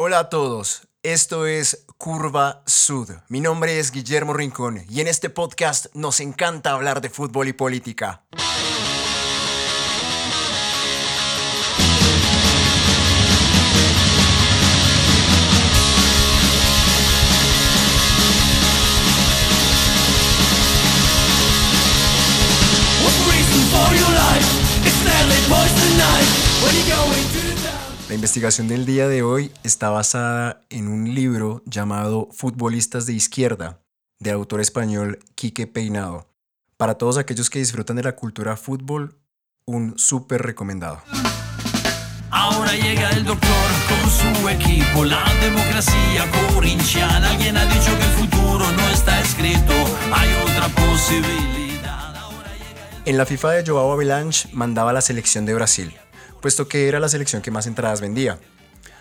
Hola a todos, esto es Curva Sud. Mi nombre es Guillermo Rincón y en este podcast nos encanta hablar de fútbol y política. Investigación del día de hoy está basada en un libro llamado Futbolistas de Izquierda, de autor español Quique Peinado. Para todos aquellos que disfrutan de la cultura fútbol, un súper recomendado. Ahora llega el doctor con su equipo, la democracia corintiana. Alguien ha dicho que el futuro no está escrito, hay otra posibilidad. En la FIFA de Joao Avalanche mandaba la selección de Brasil puesto que era la selección que más entradas vendía.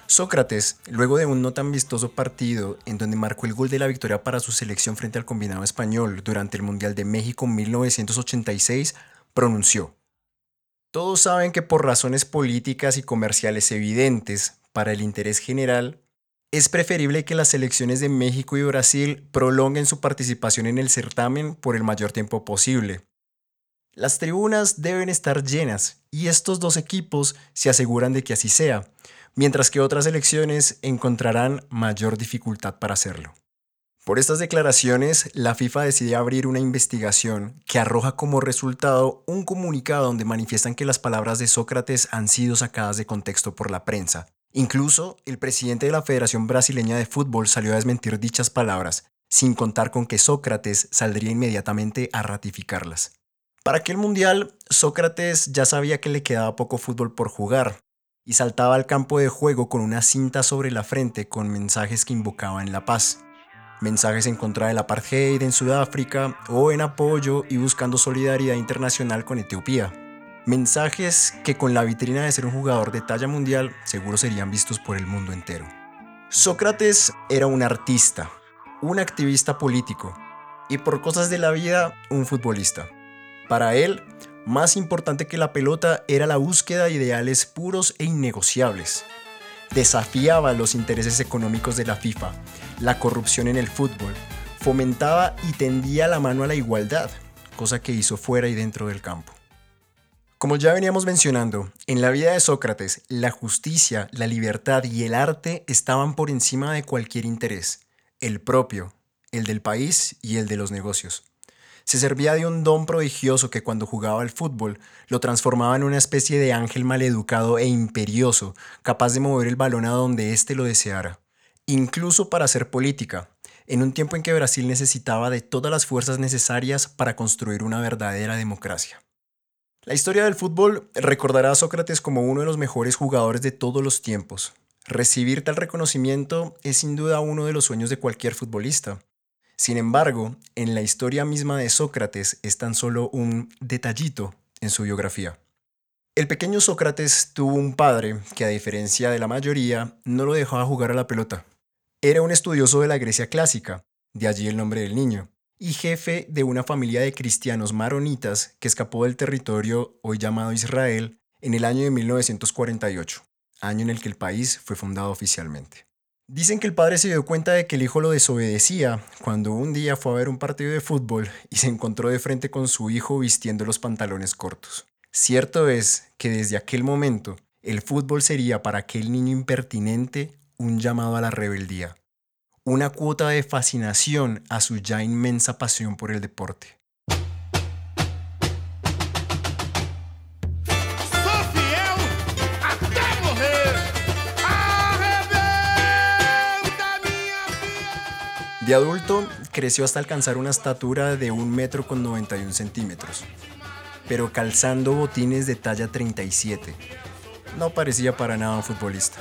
Sócrates, luego de un no tan vistoso partido en donde marcó el gol de la victoria para su selección frente al combinado español durante el Mundial de México 1986, pronunció, Todos saben que por razones políticas y comerciales evidentes para el interés general, es preferible que las selecciones de México y Brasil prolonguen su participación en el certamen por el mayor tiempo posible, las tribunas deben estar llenas y estos dos equipos se aseguran de que así sea, mientras que otras elecciones encontrarán mayor dificultad para hacerlo. Por estas declaraciones, la FIFA decide abrir una investigación que arroja como resultado un comunicado donde manifiestan que las palabras de Sócrates han sido sacadas de contexto por la prensa. Incluso el presidente de la Federación Brasileña de Fútbol salió a desmentir dichas palabras, sin contar con que Sócrates saldría inmediatamente a ratificarlas. Para aquel mundial, Sócrates ya sabía que le quedaba poco fútbol por jugar y saltaba al campo de juego con una cinta sobre la frente con mensajes que invocaban la paz. Mensajes en contra del apartheid en Sudáfrica o en apoyo y buscando solidaridad internacional con Etiopía. Mensajes que con la vitrina de ser un jugador de talla mundial seguro serían vistos por el mundo entero. Sócrates era un artista, un activista político y por cosas de la vida un futbolista. Para él, más importante que la pelota era la búsqueda de ideales puros e innegociables. Desafiaba los intereses económicos de la FIFA, la corrupción en el fútbol, fomentaba y tendía la mano a la igualdad, cosa que hizo fuera y dentro del campo. Como ya veníamos mencionando, en la vida de Sócrates, la justicia, la libertad y el arte estaban por encima de cualquier interés, el propio, el del país y el de los negocios. Se servía de un don prodigioso que cuando jugaba al fútbol lo transformaba en una especie de ángel maleducado e imperioso, capaz de mover el balón a donde éste lo deseara. Incluso para hacer política, en un tiempo en que Brasil necesitaba de todas las fuerzas necesarias para construir una verdadera democracia. La historia del fútbol recordará a Sócrates como uno de los mejores jugadores de todos los tiempos. Recibir tal reconocimiento es sin duda uno de los sueños de cualquier futbolista. Sin embargo, en la historia misma de Sócrates es tan solo un detallito en su biografía. El pequeño Sócrates tuvo un padre que a diferencia de la mayoría no lo dejaba jugar a la pelota. Era un estudioso de la Grecia clásica, de allí el nombre del niño, y jefe de una familia de cristianos maronitas que escapó del territorio hoy llamado Israel en el año de 1948, año en el que el país fue fundado oficialmente. Dicen que el padre se dio cuenta de que el hijo lo desobedecía cuando un día fue a ver un partido de fútbol y se encontró de frente con su hijo vistiendo los pantalones cortos. Cierto es que desde aquel momento el fútbol sería para aquel niño impertinente un llamado a la rebeldía, una cuota de fascinación a su ya inmensa pasión por el deporte. De adulto, creció hasta alcanzar una estatura de 1 metro con 91 centímetros, pero calzando botines de talla 37. No parecía para nada un futbolista.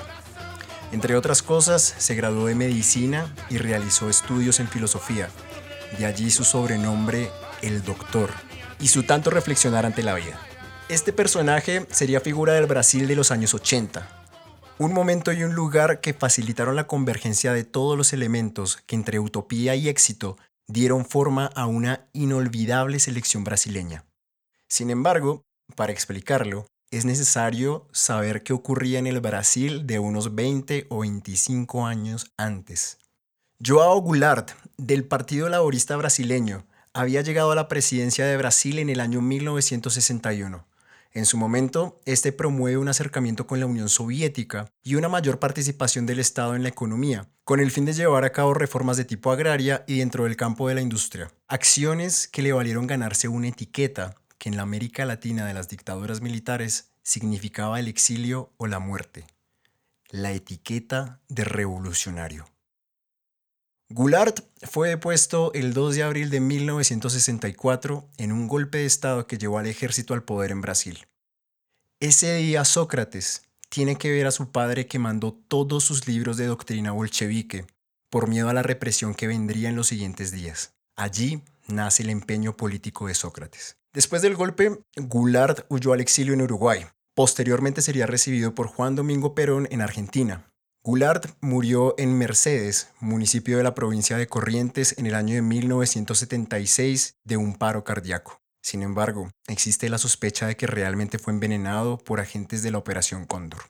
Entre otras cosas, se graduó de medicina y realizó estudios en filosofía. De allí su sobrenombre, el doctor, y su tanto reflexionar ante la vida. Este personaje sería figura del Brasil de los años 80, un momento y un lugar que facilitaron la convergencia de todos los elementos que entre utopía y éxito dieron forma a una inolvidable selección brasileña. Sin embargo, para explicarlo, es necesario saber qué ocurría en el Brasil de unos 20 o 25 años antes. Joao Goulart, del Partido Laborista Brasileño, había llegado a la presidencia de Brasil en el año 1961. En su momento, este promueve un acercamiento con la Unión Soviética y una mayor participación del Estado en la economía, con el fin de llevar a cabo reformas de tipo agraria y dentro del campo de la industria. Acciones que le valieron ganarse una etiqueta que en la América Latina de las dictaduras militares significaba el exilio o la muerte, la etiqueta de revolucionario. Goulart fue depuesto el 2 de abril de 1964 en un golpe de Estado que llevó al ejército al poder en Brasil. Ese día Sócrates tiene que ver a su padre que mandó todos sus libros de doctrina bolchevique por miedo a la represión que vendría en los siguientes días. Allí nace el empeño político de Sócrates. Después del golpe, Goulart huyó al exilio en Uruguay. Posteriormente sería recibido por Juan Domingo Perón en Argentina, Goulart murió en Mercedes, municipio de la provincia de Corrientes, en el año de 1976 de un paro cardíaco. Sin embargo, existe la sospecha de que realmente fue envenenado por agentes de la Operación Cóndor.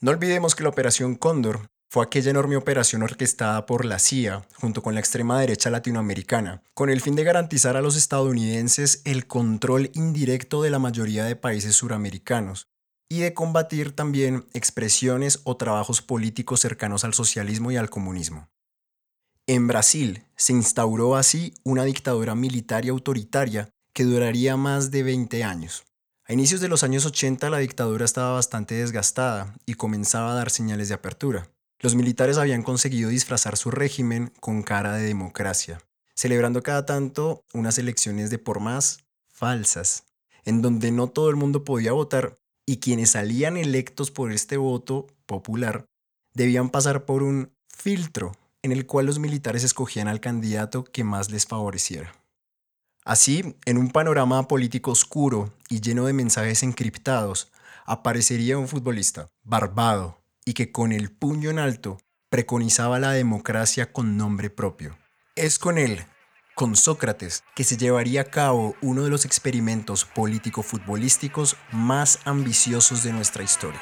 No olvidemos que la Operación Cóndor fue aquella enorme operación orquestada por la CIA junto con la extrema derecha latinoamericana, con el fin de garantizar a los estadounidenses el control indirecto de la mayoría de países suramericanos, y de combatir también expresiones o trabajos políticos cercanos al socialismo y al comunismo. En Brasil se instauró así una dictadura militar y autoritaria que duraría más de 20 años. A inicios de los años 80 la dictadura estaba bastante desgastada y comenzaba a dar señales de apertura. Los militares habían conseguido disfrazar su régimen con cara de democracia, celebrando cada tanto unas elecciones de por más falsas, en donde no todo el mundo podía votar y quienes salían electos por este voto popular debían pasar por un filtro en el cual los militares escogían al candidato que más les favoreciera. Así, en un panorama político oscuro y lleno de mensajes encriptados, aparecería un futbolista barbado y que con el puño en alto preconizaba la democracia con nombre propio. Es con él, con Sócrates, que se llevaría a cabo uno de los experimentos político-futbolísticos más ambiciosos de nuestra historia.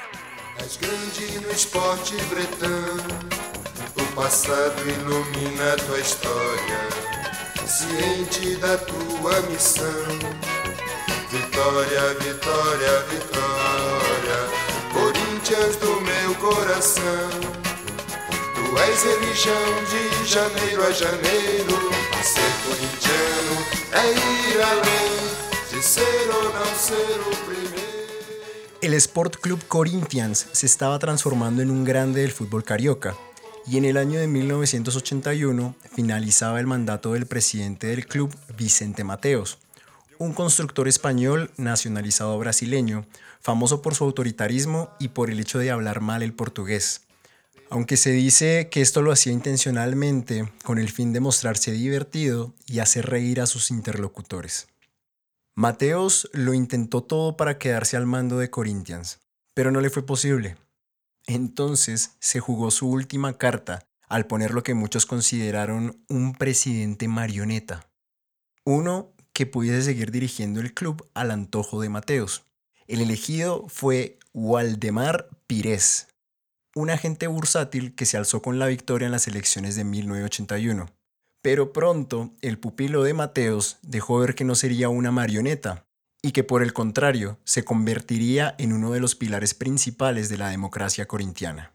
Tu és religião de janeiro a janeiro. Primeiro. El Sport Club Corinthians se estaba transformando en un grande del fútbol carioca y en el año de 1981 finalizaba el mandato del presidente del club, Vicente Mateos, un constructor español nacionalizado brasileño, famoso por su autoritarismo y por el hecho de hablar mal el portugués. Aunque se dice que esto lo hacía intencionalmente con el fin de mostrarse divertido y hacer reír a sus interlocutores. Mateos lo intentó todo para quedarse al mando de Corinthians, pero no le fue posible. Entonces se jugó su última carta al poner lo que muchos consideraron un presidente marioneta. Uno que pudiese seguir dirigiendo el club al antojo de Mateos. El elegido fue Waldemar Pires, un agente bursátil que se alzó con la victoria en las elecciones de 1981. Pero pronto el pupilo de Mateos dejó ver que no sería una marioneta y que por el contrario se convertiría en uno de los pilares principales de la democracia corintiana.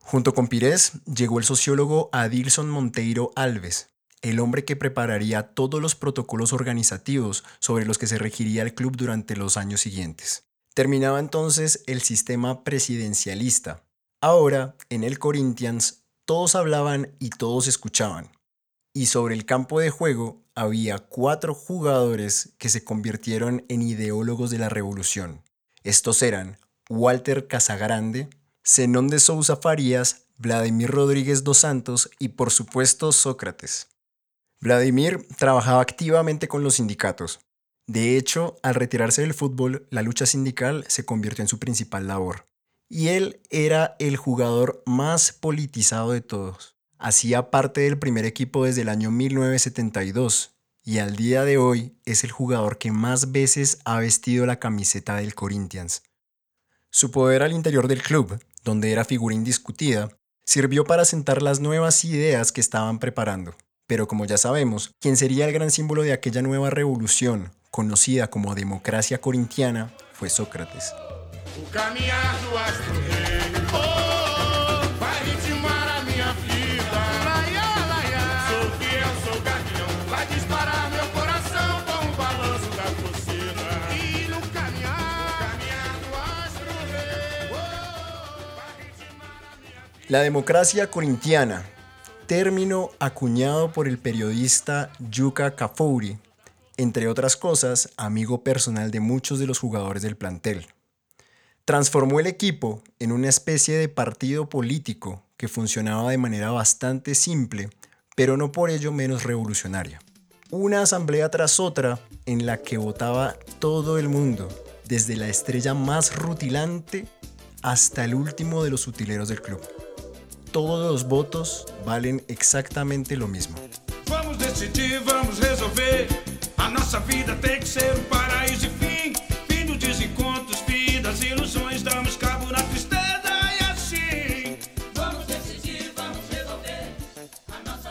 Junto con Pires llegó el sociólogo Adilson Monteiro Alves, el hombre que prepararía todos los protocolos organizativos sobre los que se regiría el club durante los años siguientes. Terminaba entonces el sistema presidencialista. Ahora, en el Corinthians, todos hablaban y todos escuchaban y sobre el campo de juego había cuatro jugadores que se convirtieron en ideólogos de la revolución. Estos eran Walter Casagrande, Zenón de Sousa Farías, Vladimir Rodríguez dos Santos y por supuesto Sócrates. Vladimir trabajaba activamente con los sindicatos. De hecho, al retirarse del fútbol, la lucha sindical se convirtió en su principal labor. Y él era el jugador más politizado de todos. Hacía parte del primer equipo desde el año 1972 y al día de hoy es el jugador que más veces ha vestido la camiseta del Corinthians. Su poder al interior del club, donde era figura indiscutida, sirvió para sentar las nuevas ideas que estaban preparando. Pero como ya sabemos, quien sería el gran símbolo de aquella nueva revolución, conocida como democracia corintiana, fue Sócrates. La democracia corintiana, término acuñado por el periodista Yuka Kafouri, entre otras cosas, amigo personal de muchos de los jugadores del plantel. Transformó el equipo en una especie de partido político que funcionaba de manera bastante simple, pero no por ello menos revolucionaria. Una asamblea tras otra en la que votaba todo el mundo, desde la estrella más rutilante hasta el último de los utileros del club todos los votos valen exactamente lo mismo. Vamos decidir, vamos resolver. A vida que ser um paraíso e.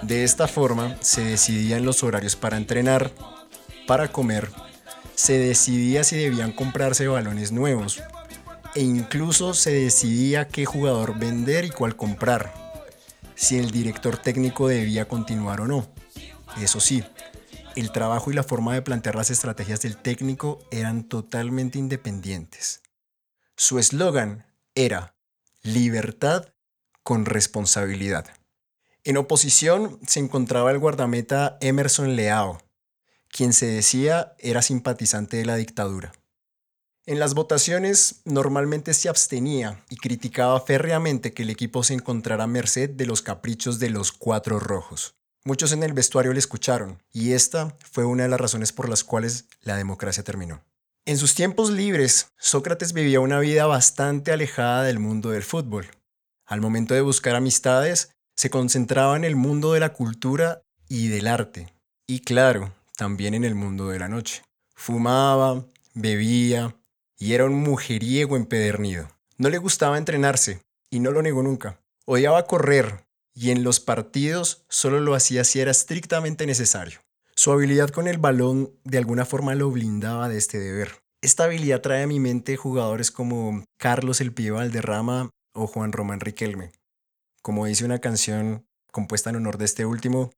De esta forma, se decidían los horarios para entrenar, para comer, se decidía si debían comprarse balones nuevos, e incluso se decidía qué jugador vender y cuál comprar, si el director técnico debía continuar o no. Eso sí, el trabajo y la forma de plantear las estrategias del técnico eran totalmente independientes. Su eslogan era libertad con responsabilidad. En oposición se encontraba el guardameta Emerson Leao, quien se decía era simpatizante de la dictadura. En las votaciones normalmente se abstenía y criticaba férreamente que el equipo se encontrara merced de los caprichos de los cuatro rojos. Muchos en el vestuario le escucharon, y esta fue una de las razones por las cuales la democracia terminó. En sus tiempos libres, Sócrates vivía una vida bastante alejada del mundo del fútbol. Al momento de buscar amistades, se concentraba en el mundo de la cultura y del arte, y claro, también en el mundo de la noche. Fumaba, bebía, y era un mujeriego empedernido. No le gustaba entrenarse, y no lo negó nunca. Odiaba correr, y en los partidos solo lo hacía si era estrictamente necesario. Su habilidad con el balón de alguna forma lo blindaba de este deber. Esta habilidad trae a mi mente jugadores como Carlos El Pío Valderrama o Juan Román Riquelme. Como dice una canción compuesta en honor de este último,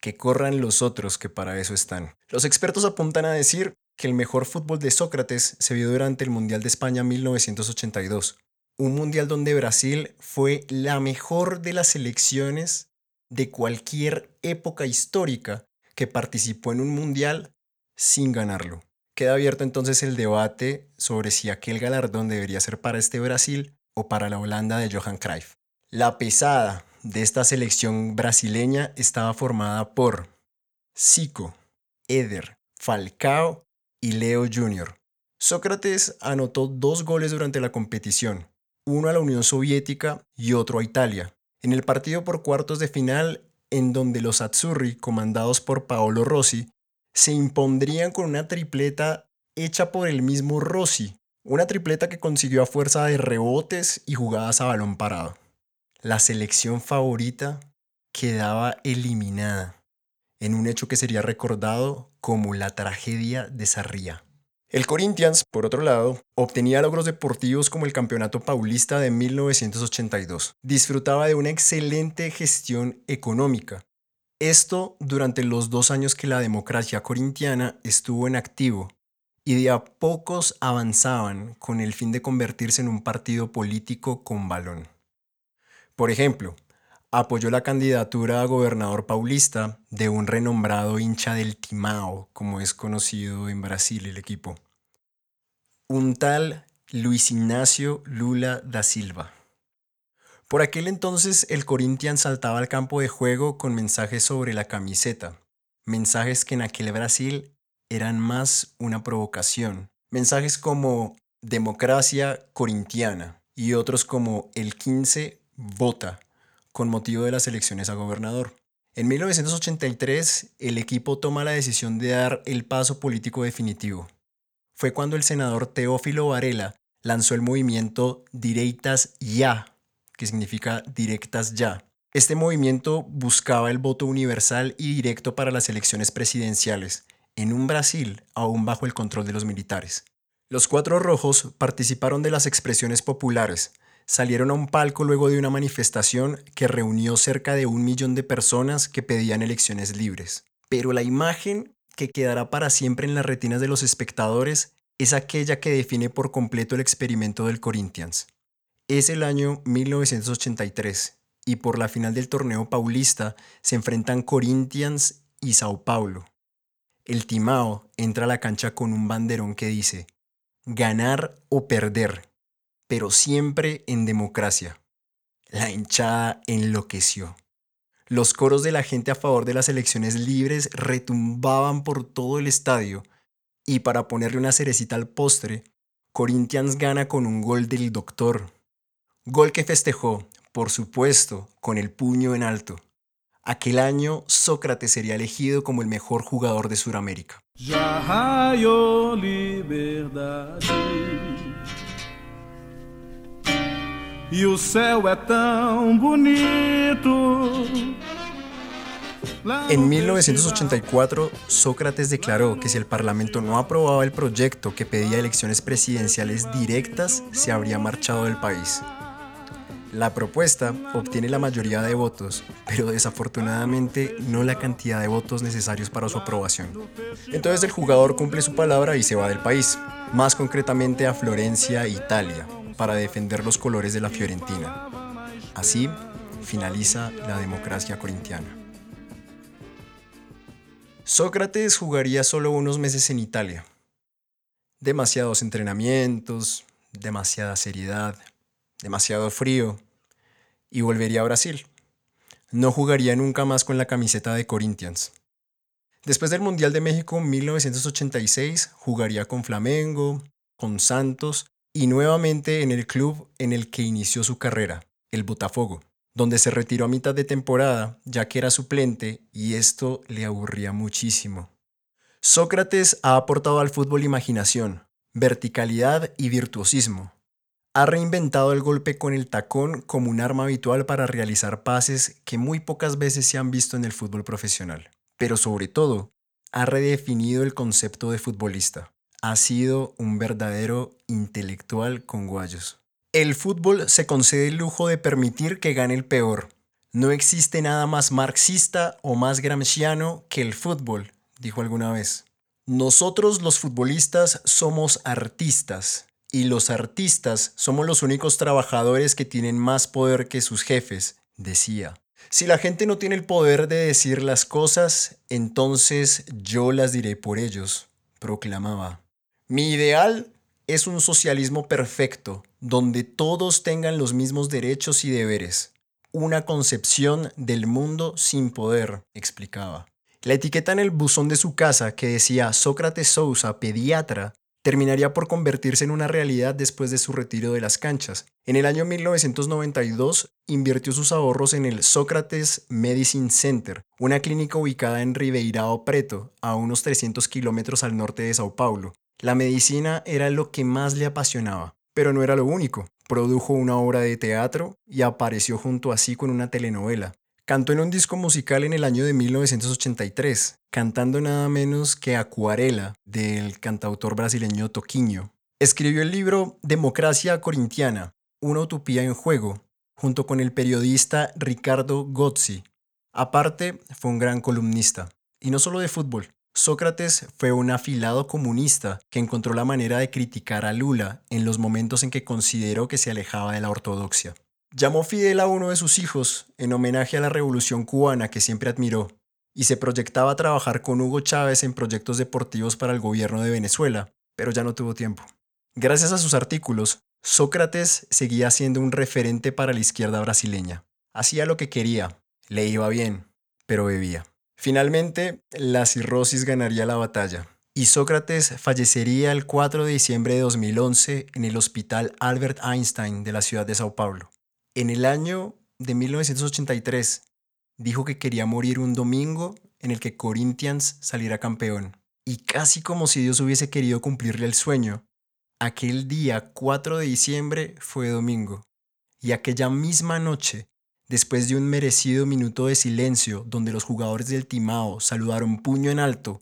que corran los otros que para eso están. Los expertos apuntan a decir que el mejor fútbol de Sócrates se vio durante el Mundial de España 1982, un mundial donde Brasil fue la mejor de las selecciones de cualquier época histórica que participó en un mundial sin ganarlo. Queda abierto entonces el debate sobre si aquel galardón debería ser para este Brasil o para la Holanda de Johan Cruyff. La pesada de esta selección brasileña estaba formada por Zico, Eder, Falcao y Leo Jr. Sócrates anotó dos goles durante la competición, uno a la Unión Soviética y otro a Italia, en el partido por cuartos de final en donde los Azzurri, comandados por Paolo Rossi, se impondrían con una tripleta hecha por el mismo Rossi, una tripleta que consiguió a fuerza de rebotes y jugadas a balón parado. La selección favorita quedaba eliminada en un hecho que sería recordado como la tragedia de Sarria. El Corinthians, por otro lado, obtenía logros deportivos como el Campeonato Paulista de 1982. Disfrutaba de una excelente gestión económica. Esto durante los dos años que la democracia corintiana estuvo en activo y de a pocos avanzaban con el fin de convertirse en un partido político con balón. Por ejemplo, apoyó la candidatura a gobernador paulista de un renombrado hincha del Timao, como es conocido en Brasil el equipo. Un tal Luis Ignacio Lula da Silva. Por aquel entonces el Corinthians saltaba al campo de juego con mensajes sobre la camiseta, mensajes que en aquel Brasil eran más una provocación, mensajes como democracia corintiana y otros como el 15 vota con motivo de las elecciones a gobernador. En 1983, el equipo toma la decisión de dar el paso político definitivo. Fue cuando el senador Teófilo Varela lanzó el movimiento Direitas Ya, que significa directas ya. Este movimiento buscaba el voto universal y directo para las elecciones presidenciales, en un Brasil aún bajo el control de los militares. Los Cuatro Rojos participaron de las expresiones populares, salieron a un palco luego de una manifestación que reunió cerca de un millón de personas que pedían elecciones libres. Pero la imagen que quedará para siempre en las retinas de los espectadores es aquella que define por completo el experimento del Corinthians. Es el año 1983 y por la final del torneo paulista se enfrentan Corinthians y Sao Paulo. El Timao entra a la cancha con un banderón que dice, ganar o perder, pero siempre en democracia. La hinchada enloqueció. Los coros de la gente a favor de las elecciones libres retumbaban por todo el estadio y para ponerle una cerecita al postre, Corinthians gana con un gol del doctor. Gol que festejó, por supuesto, con el puño en alto. Aquel año Sócrates sería elegido como el mejor jugador de Sudamérica. E o céu é tão bonito. En 1984, Sócrates declaró que si el Parlamento no aprobaba el proyecto que pedía elecciones presidenciales directas, se habría marchado del país. La propuesta obtiene la mayoría de votos, pero desafortunadamente no la cantidad de votos necesarios para su aprobación. Entonces el jugador cumple su palabra y se va del país, más concretamente a Florencia, Italia, para defender los colores de la Fiorentina. Así finaliza la democracia corintiana. Sócrates jugaría solo unos meses en Italia. Demasiados entrenamientos, demasiada seriedad, demasiado frío, y volvería a Brasil. No jugaría nunca más con la camiseta de Corinthians. Después del Mundial de México 1986, jugaría con Flamengo, con Santos y nuevamente en el club en el que inició su carrera, el Botafogo, donde se retiró a mitad de temporada ya que era suplente y esto le aburría muchísimo. Sócrates ha aportado al fútbol imaginación, verticalidad y virtuosismo, ha reinventado el golpe con el tacón como un arma habitual para realizar pases que muy pocas veces se han visto en el fútbol profesional. Pero sobre todo, ha redefinido el concepto de futbolista. Ha sido un verdadero intelectual con guayos. El fútbol se concede el lujo de permitir que gane el peor. No existe nada más marxista o más gramsciano que el fútbol, dijo alguna vez. Nosotros los futbolistas somos artistas, y los artistas somos los únicos trabajadores que tienen más poder que sus jefes, decía. Si la gente no tiene el poder de decir las cosas, entonces yo las diré por ellos, proclamaba. Mi ideal es un socialismo perfecto, donde todos tengan los mismos derechos y deberes. Una concepción del mundo sin poder, explicaba. La etiqueta en el buzón de su casa que decía Sócrates Sousa, pediatra, terminaría por convertirse en una realidad después de su retiro de las canchas. En el año 1992 invirtió sus ahorros en el Sócrates Medicine Center, una clínica ubicada en Ribeirão Preto, a unos 300 kilómetros al norte de Sao Paulo. La medicina era lo que más le apasionaba, pero no era lo único. Produjo una obra de teatro y apareció junto a sí con una telenovela. Cantó en un disco musical en el año de 1983, cantando nada menos que Acuarela del cantautor brasileño Toquinho. Escribió el libro Democracia Corintiana, una utopía en juego, junto con el periodista Ricardo Gozzi. Aparte, fue un gran columnista, y no solo de fútbol. Sócrates fue un afilado comunista que encontró la manera de criticar a Lula en los momentos en que consideró que se alejaba de la ortodoxia. Llamó Fidel a uno de sus hijos en homenaje a la revolución cubana que siempre admiró y se proyectaba a trabajar con Hugo Chávez en proyectos deportivos para el gobierno de Venezuela, pero ya no tuvo tiempo. Gracias a sus artículos, Sócrates seguía siendo un referente para la izquierda brasileña. Hacía lo que quería, le iba bien, pero bebía. Finalmente, la cirrosis ganaría la batalla y Sócrates fallecería el 4 de diciembre de 2011 en el Hospital Albert Einstein de la ciudad de Sao Paulo. En el año de 1983 dijo que quería morir un domingo en el que Corinthians saliera campeón. Y casi como si Dios hubiese querido cumplirle el sueño, aquel día 4 de diciembre fue domingo, y aquella misma noche, después de un merecido minuto de silencio donde los jugadores del Timao saludaron puño en alto,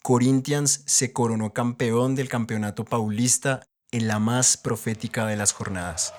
Corinthians se coronó campeón del campeonato paulista en la más profética de las jornadas.